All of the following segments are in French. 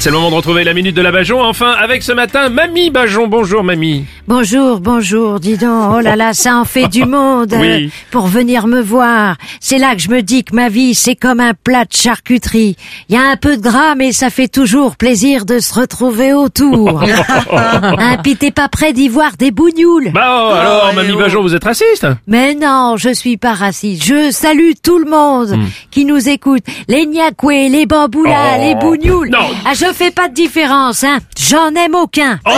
C'est le moment de retrouver la minute de la Bajon, enfin, avec ce matin, Mamie Bajon. Bonjour, Mamie. Bonjour, bonjour, dis donc, oh là là, ça en fait du monde euh, Oui. pour venir me voir. C'est là que je me dis que ma vie, c'est comme un plat de charcuterie. Il y a un peu de gras, mais ça fait toujours plaisir de se retrouver autour. hein, puis t'es pas prêt d'y voir des bougnoules Bah, oh, alors, Mamie Bajon, vous êtes raciste? Mais non, je suis pas raciste. Je salue tout le monde qui nous écoute. Les Niakoué, les Bamboulas, Oh. les Bougnoules. Non. Ah, je fais pas de différence, hein. J'en aime aucun. Oh,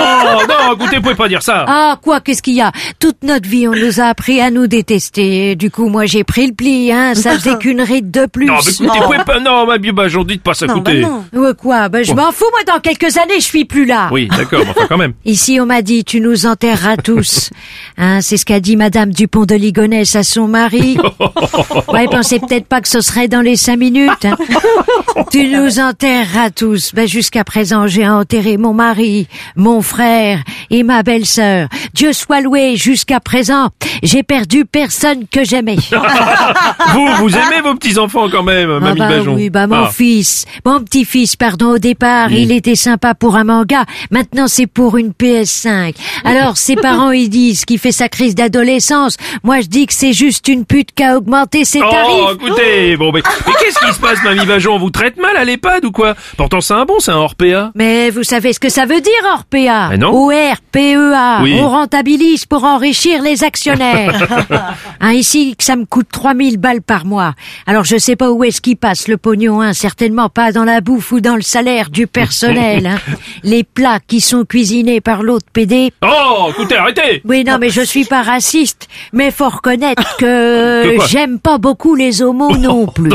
non, écoutez, vous pouvez pas dire ça. Ah, quoi, qu'est-ce qu'il y a? Toute notre vie, on nous a appris à nous détester. Du coup, moi, j'ai pris le pli, hein. Ça faisait qu'une ride de plus. Non, mais écoutez, vous pouvez pas, non, Mamie Bajon, dites pas ça, écoutez. Ouais, quoi? Ben, je m'en fous, moi, dans quelques années, je suis plus là. Oui, d'accord, mais enfin, quand même. Ici, on m'a dit, tu nous enterreras tous. Hein, c'est ce qu'a dit Madame Dupont de Ligonnès à son mari. Ouais, pensez peut-être pas que ce serait dans les cinq minutes. hein. Tu nous enterreras tous. Ben, jusqu'à présent, j'ai enterré mon mari, mon frère et ma belle-sœur. Dieu soit loué, jusqu'à présent, j'ai perdu personne que j'aimais. Vous, vous aimez vos petits-enfants quand même, Ah Mamie bah Bajon oui, bah mon Ah. fils, mon petit-fils, pardon, au départ, il était sympa pour un manga, maintenant c'est pour une PS5. Alors ses parents ils disent qu'il fait sa crise d'adolescence, moi je dis que c'est juste une pute qui a augmenté ses Oh, tarifs. écoutez, bon, mais, mais qu'est-ce qui se passe, Mamie Bajon? On vous traite mal à l'EHPAD ou quoi? Pourtant, c'est un bon, c'est un hors-PA. Mais vous savez ce que ça veut dire, Orpea Mais non. O-R-P-E-A. Oui. On rentabilise pour enrichir les actionnaires. hein, ici, ça me coûte 3000 balles par mois. Alors je sais pas où est-ce qu'il passe le pognon, hein. Certainement pas dans la bouffe ou dans le salaire du personnel. hein. Les plats qui sont cuisinés par l'autre PD. Oh, écoutez, arrêtez Oui, non, mais je suis pas raciste. Mais faut reconnaître que Que j'aime pas beaucoup les homos non plus.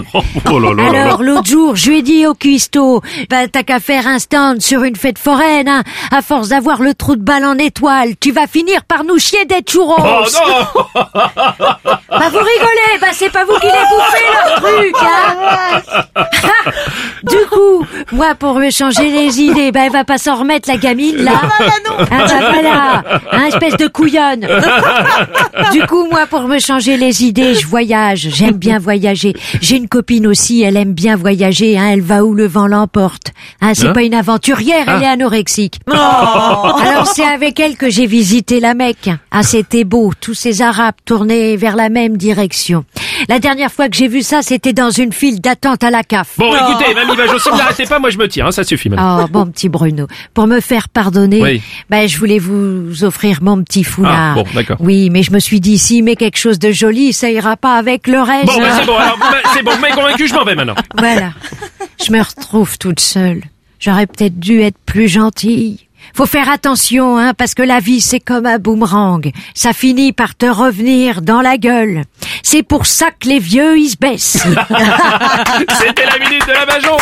Oh là là là là. Alors l'autre jour, je lui ai dit au cuistot, bah t'as qu'à faire un stand sur une fête foraine, hein. À force d'avoir le trou de balle en étoile, tu vas finir par nous chier des churros. Oh non Bah vous rigolez, bah c'est pas vous qui les bouffez leur truc, hein. du coup, moi pour me changer les idées, bah elle va pas s'en remettre la gamine là. Ah bah voilà, hein, espèce de couillonne. Du coup, moi pour me changer les idées, je voyage, j'aime bien voyager. J'ai une copine aussi, elle aime bien voyager, hein, elle va où le vent l'emporte? Hein, c'est Hein? pas une aventurière, elle est anorexique. Alors c'est avec elle que j'ai visité la Mecque. Ah c'était beau, tous ces Arabes tournés vers la même direction. La dernière fois que j'ai vu ça, c'était dans une file d'attente à la CAF. Bon, écoutez, Mamie si vous pas, moi je me tire, hein, ça suffit maintenant. Oh, bon petit Bruno. Pour me faire pardonner, Oui. ben, je voulais vous offrir mon petit foulard. Ah, bon, d'accord. Oui, mais je me suis dit, si mais quelque chose de joli, ça ira pas avec le reste. Bon, bah c'est bon, alors, m'a- c'est bon, vous m'avez convaincu, je m'en vais maintenant. Voilà. Je me retrouve toute seule. J'aurais peut-être dû être plus gentille. Faut faire attention, hein, parce que la vie c'est comme un boomerang. Ça finit par te revenir dans la gueule. C'est pour ça que les vieux ils se baissent. C'était la minute de la Bajon